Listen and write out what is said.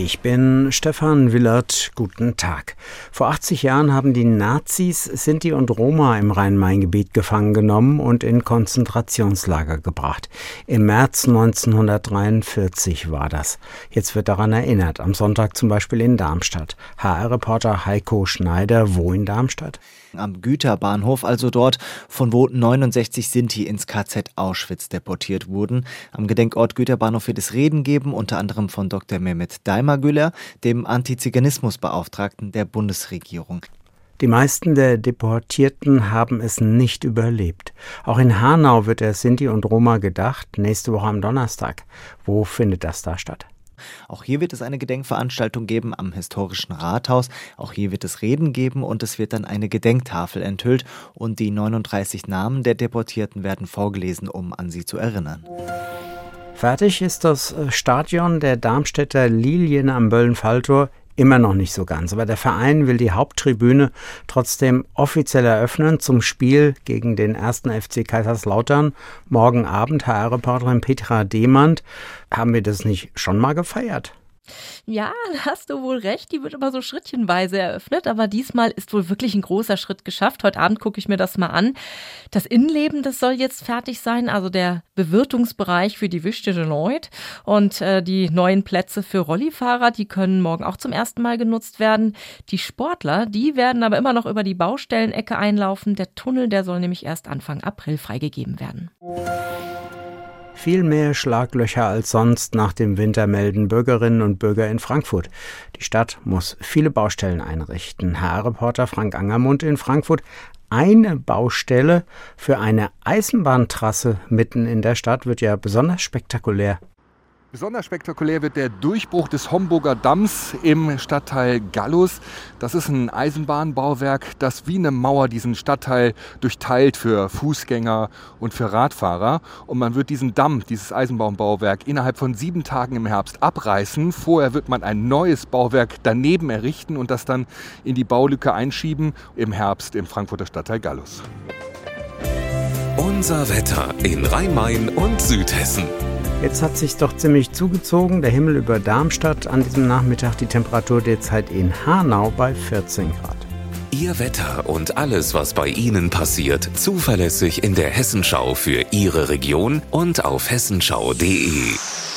Ich bin Stefan Willert. Guten Tag. Vor 80 Jahren haben die Nazis Sinti und Roma im Rhein-Main-Gebiet gefangen genommen und in Konzentrationslager gebracht. Im März 1943 war das. Jetzt wird daran erinnert. Am Sonntag zum Beispiel in Darmstadt. HR-Reporter Heiko Schneider. Wo in Darmstadt? Am Güterbahnhof, also dort, von wo 69 Sinti ins KZ Auschwitz deportiert wurden. Am Gedenkort Güterbahnhof wird es Reden geben, unter anderem von Dr. Mehmet Daimagüller, dem Antiziganismusbeauftragten der Bundesregierung. Die meisten der Deportierten haben es nicht überlebt. Auch in Hanau wird der Sinti und Roma gedacht, nächste Woche am Donnerstag. Wo findet das da statt? Auch hier wird es eine Gedenkveranstaltung geben am historischen Rathaus. Auch hier wird es Reden geben und es wird dann eine Gedenktafel enthüllt und die 39 Namen der Deportierten werden vorgelesen, um an sie zu erinnern. Fertig ist das äh, Stadion der Darmstädter Lilien am Böllenfalltor immer noch nicht so ganz. Aber der Verein will die Haupttribüne trotzdem offiziell eröffnen zum Spiel gegen den ersten FC Kaiserslautern. Morgen Abend, HR-Reporterin Petra Demand. Haben wir das nicht schon mal gefeiert? Ja, da hast du wohl recht. Die wird immer so schrittchenweise eröffnet, aber diesmal ist wohl wirklich ein großer Schritt geschafft. Heute Abend gucke ich mir das mal an. Das Innenleben, das soll jetzt fertig sein, also der Bewirtungsbereich für die Wischte de Leute und äh, die neuen Plätze für Rollifahrer, die können morgen auch zum ersten Mal genutzt werden. Die Sportler, die werden aber immer noch über die Baustellenecke einlaufen. Der Tunnel, der soll nämlich erst Anfang April freigegeben werden. Viel mehr Schlaglöcher als sonst nach dem Winter melden Bürgerinnen und Bürger in Frankfurt. Die Stadt muss viele Baustellen einrichten. Herr Reporter Frank Angermund in Frankfurt. Eine Baustelle für eine Eisenbahntrasse mitten in der Stadt wird ja besonders spektakulär. Besonders spektakulär wird der Durchbruch des Homburger Damms im Stadtteil Gallus. Das ist ein Eisenbahnbauwerk, das wie eine Mauer diesen Stadtteil durchteilt für Fußgänger und für Radfahrer. Und man wird diesen Damm, dieses Eisenbahnbauwerk, innerhalb von sieben Tagen im Herbst abreißen. Vorher wird man ein neues Bauwerk daneben errichten und das dann in die Baulücke einschieben im Herbst im Frankfurter Stadtteil Gallus. Unser Wetter in Rhein-Main und Südhessen. Jetzt hat sich doch ziemlich zugezogen. Der Himmel über Darmstadt an diesem Nachmittag die Temperatur derzeit in Hanau bei 14 Grad. Ihr Wetter und alles, was bei Ihnen passiert, zuverlässig in der Hessenschau für Ihre Region und auf hessenschau.de.